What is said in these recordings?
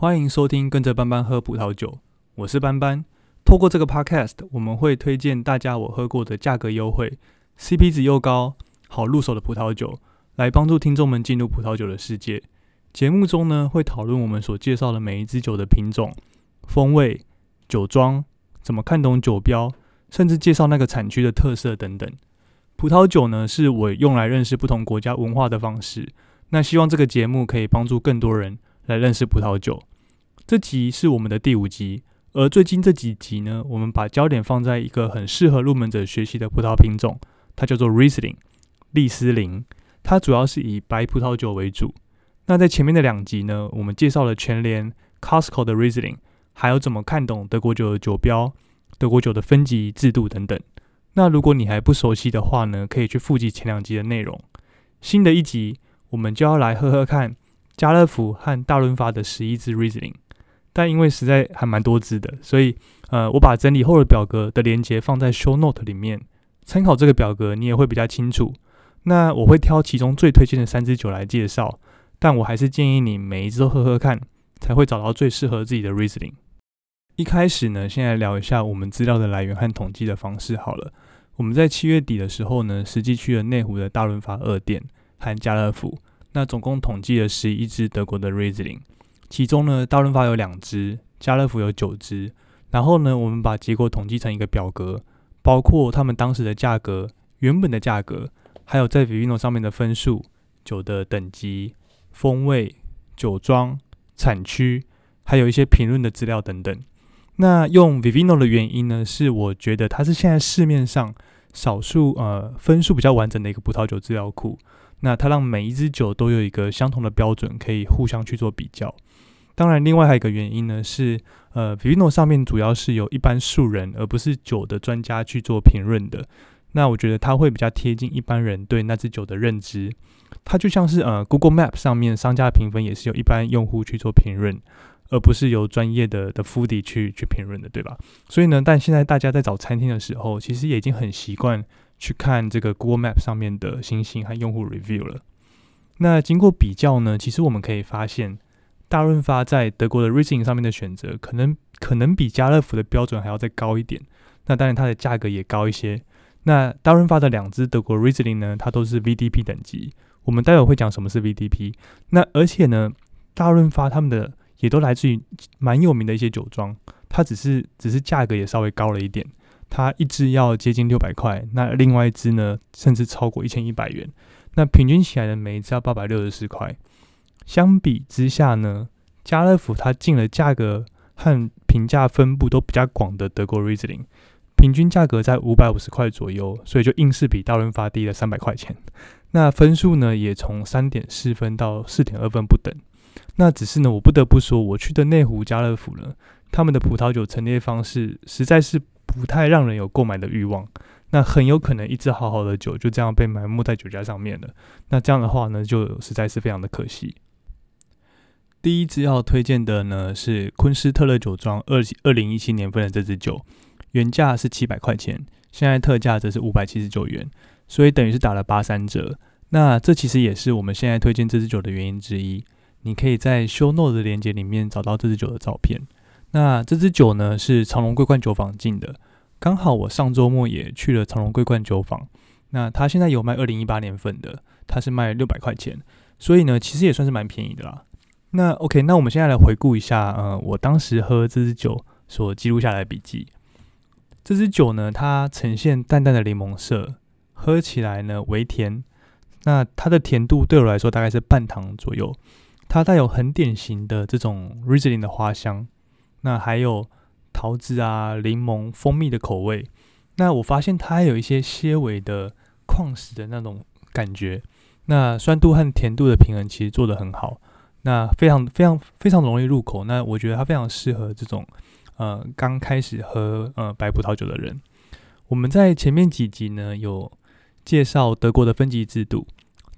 欢迎收听，跟着班班喝葡萄酒，我是班班。透过这个 podcast，我们会推荐大家我喝过的价格优惠、CP 值又高、好入手的葡萄酒，来帮助听众们进入葡萄酒的世界。节目中呢，会讨论我们所介绍的每一支酒的品种、风味、酒庄，怎么看懂酒标，甚至介绍那个产区的特色等等。葡萄酒呢，是我用来认识不同国家文化的方式。那希望这个节目可以帮助更多人来认识葡萄酒。这集是我们的第五集，而最近这几集呢，我们把焦点放在一个很适合入门者学习的葡萄品种，它叫做 Riesling，利斯林。它主要是以白葡萄酒为主。那在前面的两集呢，我们介绍了全联 Costco 的 Riesling，还有怎么看懂德国酒的酒标、德国酒的分级制度等等。那如果你还不熟悉的话呢，可以去复习前两集的内容。新的一集，我们就要来喝喝看家乐福和大润发的十一支 Riesling。但因为实在还蛮多支的，所以呃，我把整理后的表格的连接放在 Show Note 里面，参考这个表格，你也会比较清楚。那我会挑其中最推荐的三支酒来介绍，但我还是建议你每一支都喝喝看，才会找到最适合自己的 Riesling。一开始呢，先来聊一下我们资料的来源和统计的方式好了。我们在七月底的时候呢，实际去了内湖的大润发二店和家乐福，那总共统计了十一支德国的 Riesling。其中呢，大润发有两支，家乐福有九支。然后呢，我们把结果统计成一个表格，包括他们当时的价格、原本的价格，还有在 Vivino 上面的分数、酒的等级、风味、酒庄、产区，还有一些评论的资料等等。那用 Vivino 的原因呢，是我觉得它是现在市面上少数呃分数比较完整的一个葡萄酒资料库。那它让每一支酒都有一个相同的标准，可以互相去做比较。当然，另外还有一个原因呢，是呃，Vino 上面主要是由一般素人，而不是酒的专家去做评论的。那我觉得它会比较贴近一般人对那支酒的认知。它就像是呃，Google Map 上面商家评分也是由一般用户去做评论，而不是由专业的的 f o d 去去评论的，对吧？所以呢，但现在大家在找餐厅的时候，其实也已经很习惯去看这个 Google Map 上面的星星和用户 review 了。那经过比较呢，其实我们可以发现。大润发在德国的 Riesling 上面的选择，可能可能比家乐福的标准还要再高一点。那当然它的价格也高一些。那大润发的两支德国 Riesling 呢，它都是 VDP 等级。我们待会会讲什么是 VDP。那而且呢，大润发他们的也都来自于蛮有名的一些酒庄，它只是只是价格也稍微高了一点。它一支要接近六百块，那另外一支呢，甚至超过一千一百元。那平均起来的，每一支要八百六十四块。相比之下呢，家乐福它进了价格和评价分布都比较广的德国 Riesling，平均价格在五百五十块左右，所以就硬是比大润发低了三百块钱。那分数呢，也从三点四分到四点二分不等。那只是呢，我不得不说，我去的内湖家乐福呢，他们的葡萄酒陈列方式实在是不太让人有购买的欲望。那很有可能一支好好的酒就这样被埋没在酒架上面了。那这样的话呢，就实在是非常的可惜。第一支要推荐的呢是昆斯特勒酒庄二二零一七年份的这支酒，原价是七百块钱，现在特价则是五百七十九元，所以等于是打了八三折。那这其实也是我们现在推荐这支酒的原因之一。你可以在 Show Note 的链接里面找到这支酒的照片。那这支酒呢是长隆桂冠酒坊进的，刚好我上周末也去了长隆桂冠酒坊。那它现在有卖二零一八年份的，它是卖六百块钱，所以呢其实也算是蛮便宜的啦。那 OK，那我们现在来回顾一下，呃，我当时喝这支酒所记录下来的笔记。这支酒呢，它呈现淡淡的柠檬色，喝起来呢微甜。那它的甜度对我来说大概是半糖左右。它带有很典型的这种 Riesling 的花香，那还有桃子啊、柠檬、蜂蜜的口味。那我发现它还有一些些微的矿石的那种感觉。那酸度和甜度的平衡其实做得很好。那非常非常非常容易入口，那我觉得它非常适合这种呃刚开始喝呃白葡萄酒的人。我们在前面几集呢有介绍德国的分级制度，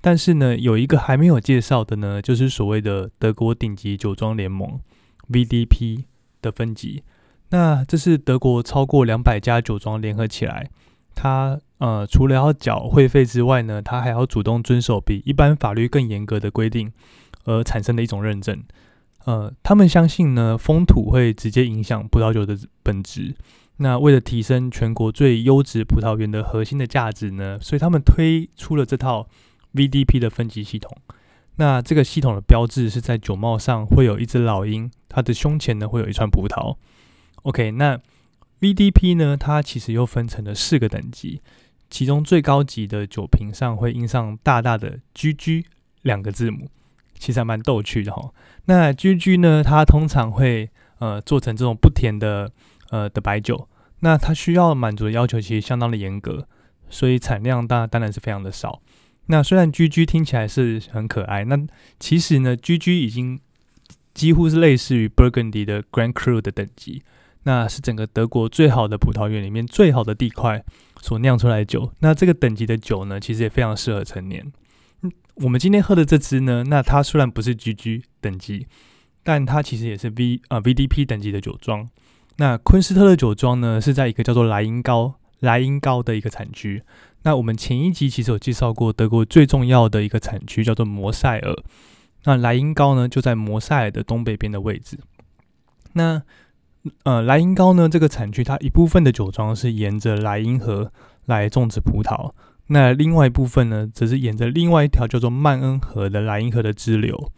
但是呢有一个还没有介绍的呢，就是所谓的德国顶级酒庄联盟 VDP 的分级。那这是德国超过两百家酒庄联合起来，它呃除了要缴会费之外呢，它还要主动遵守比一般法律更严格的规定。而产生的一种认证，呃，他们相信呢，风土会直接影响葡萄酒的本质。那为了提升全国最优质葡萄园的核心的价值呢，所以他们推出了这套 VDP 的分级系统。那这个系统的标志是在酒帽上会有一只老鹰，它的胸前呢会有一串葡萄。OK，那 VDP 呢，它其实又分成了四个等级，其中最高级的酒瓶上会印上大大的 GG 两个字母，其实还蛮逗趣的哈。那 GG 呢，它通常会呃做成这种不甜的呃的白酒，那它需要满足的要求其实相当的严格，所以产量当当然是非常的少。那虽然 GG 听起来是很可爱，那其实呢，GG 已经几乎是类似于 Burgundy 的 Grand Cru 的等级。那是整个德国最好的葡萄园里面最好的地块所酿出来的酒。那这个等级的酒呢，其实也非常适合成年。我们今天喝的这支呢，那它虽然不是 GG 等级，但它其实也是 V 啊 VDP 等级的酒庄。那昆斯特的酒庄呢，是在一个叫做莱茵高莱茵高的一个产区。那我们前一集其实有介绍过，德国最重要的一个产区叫做摩塞尔。那莱茵高呢，就在摩塞尔的东北边的位置。那呃，莱茵高呢，这个产区它一部分的酒庄是沿着莱茵河来种植葡萄，那另外一部分呢，则是沿着另外一条叫做曼恩河的莱茵河的支流。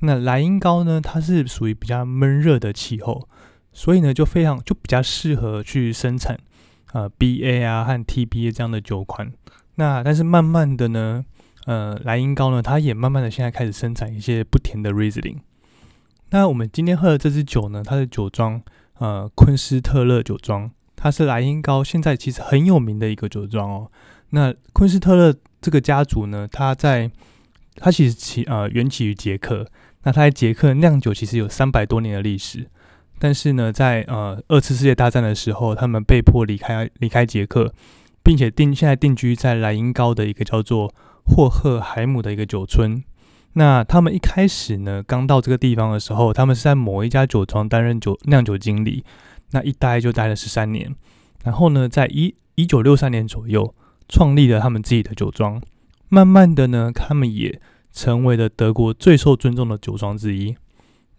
那莱茵高呢，它是属于比较闷热的气候，所以呢，就非常就比较适合去生产呃 B A 啊和 T B A 这样的酒款。那但是慢慢的呢，呃，莱茵高呢，它也慢慢的现在开始生产一些不甜的 Riesling。那我们今天喝的这支酒呢，它的酒庄。呃，昆斯特勒酒庄，它是莱茵高现在其实很有名的一个酒庄哦。那昆斯特勒这个家族呢，它在它其实起呃源起于捷克，那它在捷克酿酒其实有三百多年的历史。但是呢，在呃二次世界大战的时候，他们被迫离开离开捷克，并且定现在定居在莱茵高的一个叫做霍赫海姆的一个酒村。那他们一开始呢，刚到这个地方的时候，他们是在某一家酒庄担任酒酿酒经理，那一待就待了十三年。然后呢，在一一九六三年左右，创立了他们自己的酒庄。慢慢的呢，他们也成为了德国最受尊重的酒庄之一。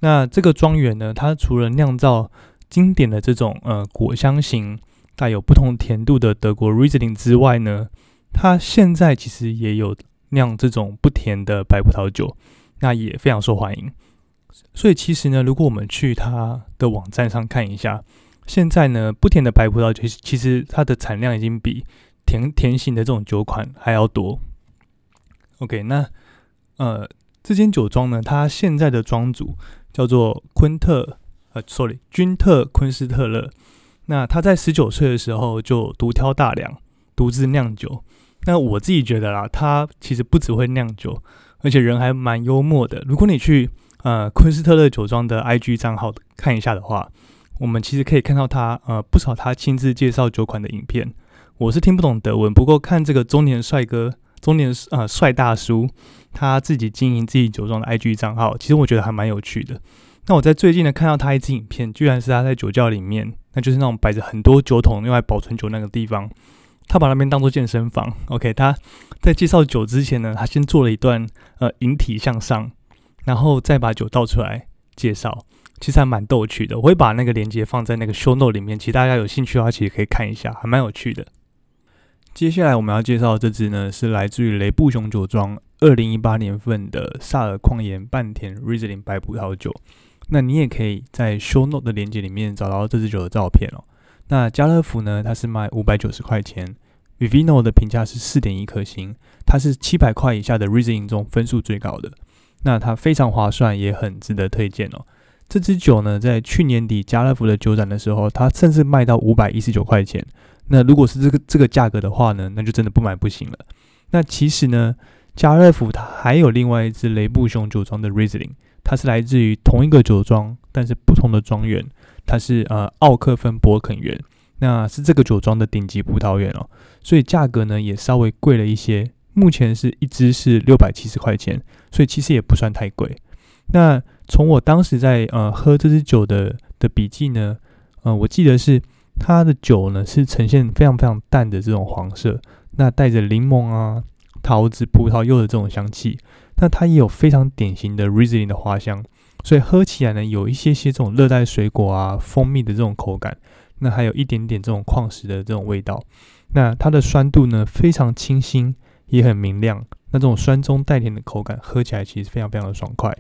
那这个庄园呢，它除了酿造经典的这种呃果香型、带有不同甜度的德国 Riesling 之外呢，它现在其实也有。酿这种不甜的白葡萄酒，那也非常受欢迎。所以其实呢，如果我们去它的网站上看一下，现在呢不甜的白葡萄酒，其实它的产量已经比甜甜型的这种酒款还要多。OK，那呃这间酒庄呢，它现在的庄主叫做昆特呃，sorry，君特昆斯特勒。那他在十九岁的时候就独挑大梁，独自酿酒。那我自己觉得啦，他其实不只会酿酒，而且人还蛮幽默的。如果你去呃昆斯特勒酒庄的 IG 账号看一下的话，我们其实可以看到他呃不少他亲自介绍酒款的影片。我是听不懂德文，不过看这个中年帅哥、中年呃帅大叔他自己经营自己酒庄的 IG 账号，其实我觉得还蛮有趣的。那我在最近呢看到他一支影片，居然是他在酒窖里面，那就是那种摆着很多酒桶用来保存酒那个地方。他把那边当做健身房，OK。他在介绍酒之前呢，他先做了一段呃引体向上，然后再把酒倒出来介绍，其实还蛮逗趣的。我会把那个链接放在那个 show note 里面，其实大家有兴趣的话，其实可以看一下，还蛮有趣的。接下来我们要介绍这支呢，是来自于雷布熊酒庄二零一八年份的萨尔矿岩半甜 Riesling 白葡萄酒。那你也可以在 show note 的链接里面找到这支酒的照片哦。那家乐福呢？它是卖五百九十块钱，Vivino 的评价是四点一颗星，它是七百块以下的 Riesling 中分数最高的。那它非常划算，也很值得推荐哦。这支酒呢，在去年底家乐福的酒展的时候，它甚至卖到五百一十九块钱。那如果是这个这个价格的话呢，那就真的不买不行了。那其实呢，家乐福它还有另外一支雷布熊酒庄的 Riesling，它是来自于同一个酒庄，但是不同的庄园。它是呃奥克芬伯肯园，那是这个酒庄的顶级葡萄园哦，所以价格呢也稍微贵了一些，目前是一支是六百七十块钱，所以其实也不算太贵。那从我当时在呃喝这支酒的的笔记呢，呃我记得是它的酒呢是呈现非常非常淡的这种黄色，那带着柠檬啊、桃子、葡萄柚的这种香气，那它也有非常典型的 risling 的花香。所以喝起来呢，有一些些这种热带水果啊、蜂蜜的这种口感，那还有一点点这种矿石的这种味道。那它的酸度呢，非常清新，也很明亮。那这种酸中带甜的口感，喝起来其实非常非常的爽快。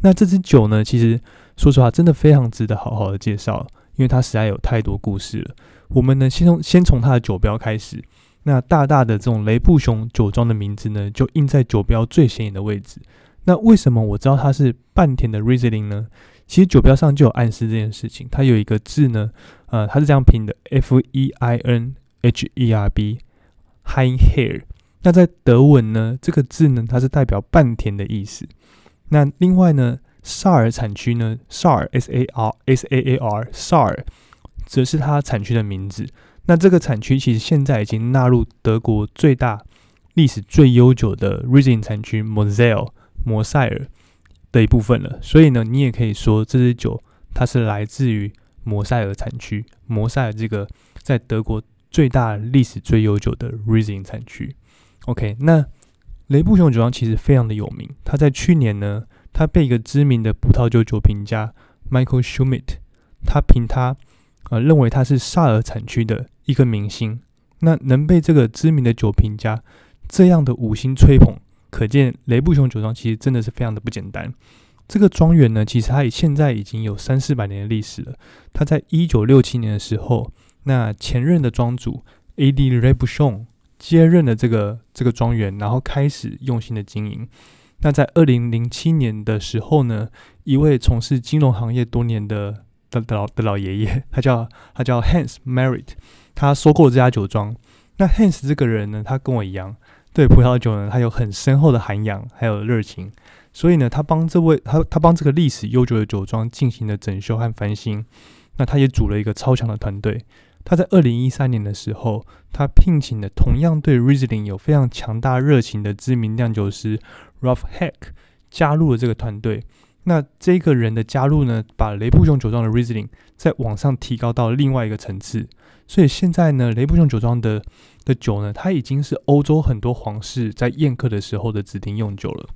那这支酒呢，其实说实话，真的非常值得好好的介绍，因为它实在有太多故事了。我们呢，先从先从它的酒标开始。那大大的这种雷布熊酒庄的名字呢，就印在酒标最显眼的位置。那为什么我知道它是半甜的 Riesling 呢？其实酒标上就有暗示这件事情。它有一个字呢，呃，它是这样拼的：F E I N H E R B h i n Hair。那在德文呢，这个字呢，它是代表半甜的意思。那另外呢，萨尔产区呢，萨尔 S A R S A A R，萨尔则是它产区的名字。那这个产区其实现在已经纳入德国最大、历史最悠久的 Riesling 产区 m o s e l l 摩塞尔的一部分了。所以呢，你也可以说这支酒它是来自于摩塞尔产区，摩塞尔这个在德国最大、历史最悠久的 Riesling 产区。OK，那雷布熊酒庄其实非常的有名。它在去年呢，他被一个知名的葡萄酒酒评家 Michael Schmidt，他评他。呃，认为他是萨尔产区的一个明星，那能被这个知名的酒评家这样的五星吹捧，可见雷布熊酒庄其实真的是非常的不简单。这个庄园呢，其实它现在已经有三四百年的历史了。它在一九六七年的时候，那前任的庄主 A.D. 雷布熊接任了这个这个庄园，然后开始用心的经营。那在二零零七年的时候呢，一位从事金融行业多年的的老的老爷爷，他叫他叫 Hans Merit，他收购这家酒庄。那 Hans 这个人呢，他跟我一样，对葡萄酒呢，他有很深厚的涵养，还有热情。所以呢，他帮这位他他帮这个历史悠久的酒庄进行了整修和翻新。那他也组了一个超强的团队。他在二零一三年的时候，他聘请了同样对 Riesling 有非常强大热情的知名酿酒师 Ralph Heck 加入了这个团队。那这个人的加入呢，把雷布熊酒庄的 Riesling 在往上提高到另外一个层次。所以现在呢，雷布熊酒庄的的酒呢，它已经是欧洲很多皇室在宴客的时候的指定用酒了。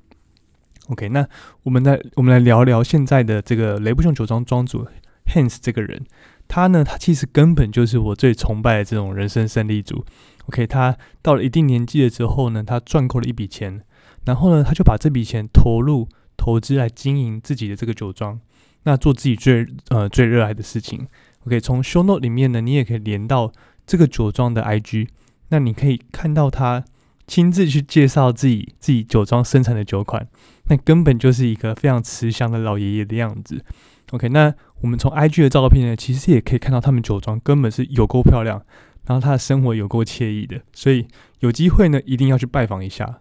OK，那我们来我们来聊聊现在的这个雷布熊酒庄庄主 Hans 这个人。他呢，他其实根本就是我最崇拜的这种人生胜利组。OK，他到了一定年纪了之后呢，他赚够了一笔钱，然后呢，他就把这笔钱投入。投资来经营自己的这个酒庄，那做自己最呃最热爱的事情。OK，从 Show Note 里面呢，你也可以连到这个酒庄的 IG，那你可以看到他亲自去介绍自己自己酒庄生产的酒款，那根本就是一个非常慈祥的老爷爷的样子。OK，那我们从 IG 的照片呢，其实也可以看到他们酒庄根本是有够漂亮，然后他的生活有够惬意的，所以有机会呢，一定要去拜访一下。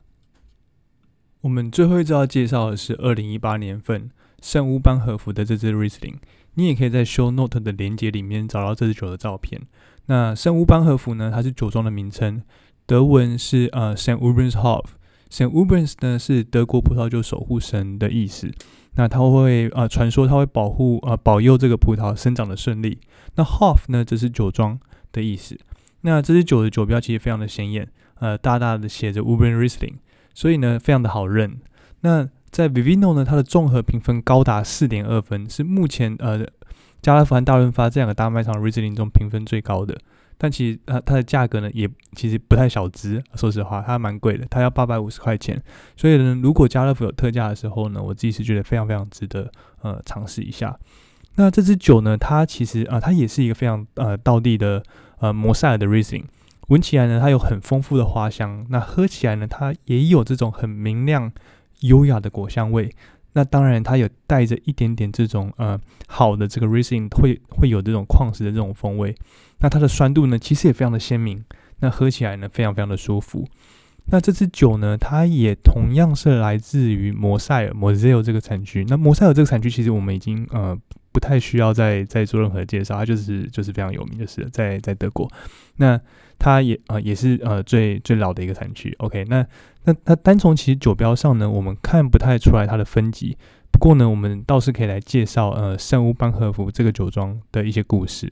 我们最后一支要介绍的是二零一八年份圣乌班和服的这支 Riesling，你也可以在 Show Note 的连接里面找到这支酒的照片。那圣乌班和服呢，它是酒庄的名称，德文是呃 Saint Ubernshof。Saint Uberns 呢是德国葡萄酒守护神的意思。那他会呃传说他会保护呃保佑这个葡萄生长的顺利。那 Hof 呢则是酒庄的意思。那这支酒的酒标其实非常的显眼，呃大大的写着 Ubern Riesling。所以呢，非常的好认。那在 Vivino 呢，它的综合评分高达四点二分，是目前呃加拉福和大润发这两个大卖场 Riesling 中评分最高的。但其实它它的价格呢，也其实不太小资。说实话，它蛮贵的，它要八百五十块钱。所以呢，如果家乐福有特价的时候呢，我自己是觉得非常非常值得呃尝试一下。那这支酒呢，它其实啊，它也是一个非常呃道地的呃摩塞尔的 Riesling。闻起来呢，它有很丰富的花香；那喝起来呢，它也有这种很明亮、优雅的果香味。那当然，它有带着一点点这种呃好的这个 racing 会会有这种矿石的这种风味。那它的酸度呢，其实也非常的鲜明。那喝起来呢，非常非常的舒服。那这支酒呢，它也同样是来自于摩塞尔 （Moselle） 这个产区。那摩塞尔这个产区，其实我们已经呃不太需要再再做任何介绍，它就是就是非常有名，就是在在德国。那它也呃也是呃最最老的一个产区，OK，那那它单从其实酒标上呢，我们看不太出来它的分级。不过呢，我们倒是可以来介绍呃圣乌班赫夫这个酒庄的一些故事。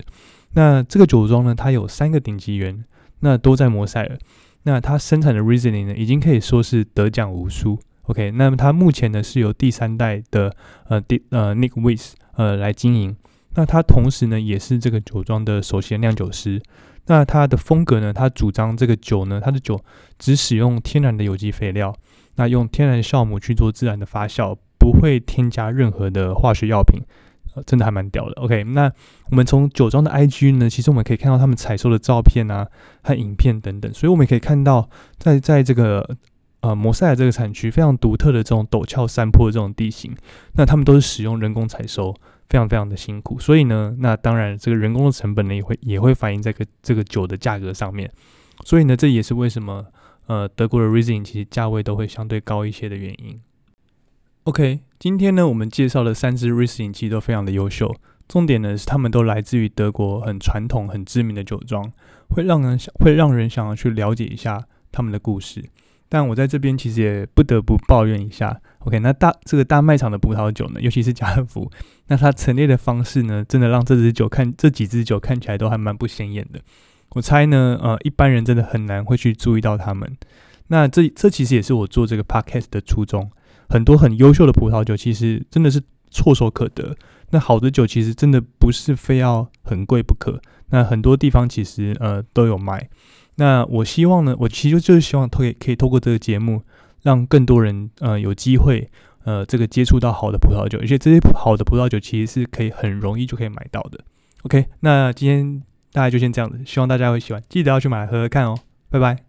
那这个酒庄呢，它有三个顶级园，那都在摩塞尔。那它生产的 Riesling 呢，已经可以说是得奖无数 OK，那么它目前呢是由第三代的呃第呃 Nick Weiss 呃来经营。那他同时呢也是这个酒庄的首席酿酒师。那他的风格呢，他主张这个酒呢，他的酒只使用天然的有机肥料，那用天然酵母去做自然的发酵，不会添加任何的化学药品。呃，真的还蛮屌的。OK，那我们从酒庄的 IG 呢，其实我们可以看到他们采收的照片啊和影片等等，所以我们可以看到，在在这个呃摩塞尔这个产区非常独特的这种陡峭山坡的这种地形，那他们都是使用人工采收，非常非常的辛苦。所以呢，那当然这个人工的成本呢也会也会反映在个这个酒的价格上面。所以呢，这也是为什么呃德国的 Riesling 其实价位都会相对高一些的原因。OK，今天呢，我们介绍的三支 Riesling 其实都非常的优秀。重点呢是，他们都来自于德国很传统、很知名的酒庄，会让人想，会让人想要去了解一下他们的故事。但我在这边其实也不得不抱怨一下。OK，那大这个大卖场的葡萄酒呢，尤其是家乐福，那它陈列的方式呢，真的让这支酒看这几支酒看起来都还蛮不显眼的。我猜呢，呃，一般人真的很难会去注意到他们。那这这其实也是我做这个 Podcast 的初衷。很多很优秀的葡萄酒，其实真的是唾手可得。那好的酒其实真的不是非要很贵不可。那很多地方其实呃都有卖。那我希望呢，我其实就是希望透可以透过这个节目，让更多人呃有机会呃这个接触到好的葡萄酒，而且这些好的葡萄酒其实是可以很容易就可以买到的。OK，那今天大家就先这样子，希望大家会喜欢，记得要去买来喝喝看哦。拜拜。